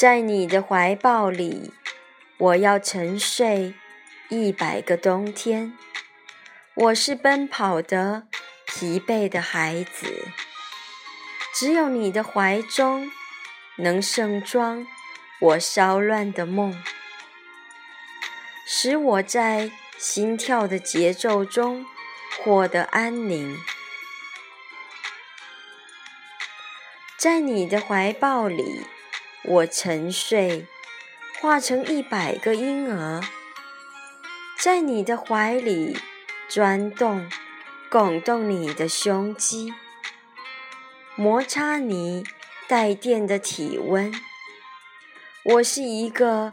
在你的怀抱里，我要沉睡一百个冬天。我是奔跑的疲惫的孩子，只有你的怀中能盛装我骚乱的梦，使我在心跳的节奏中获得安宁。在你的怀抱里。我沉睡，化成一百个婴儿，在你的怀里钻动，拱动你的胸肌，摩擦你带电的体温。我是一个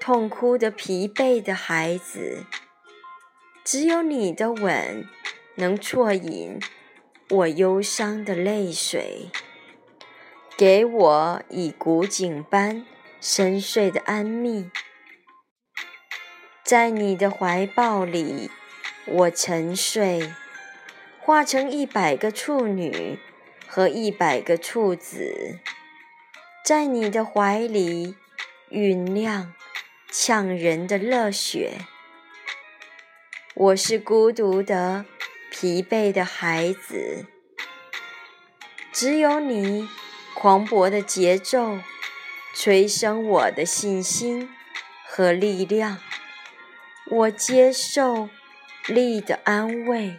痛哭的疲惫的孩子，只有你的吻能啜饮我忧伤的泪水。给我以古井般深邃的安谧，在你的怀抱里，我沉睡，化成一百个处女和一百个处子，在你的怀里酝酿呛人的热血。我是孤独的、疲惫的孩子，只有你。磅礴的节奏，催生我的信心和力量。我接受力的安慰。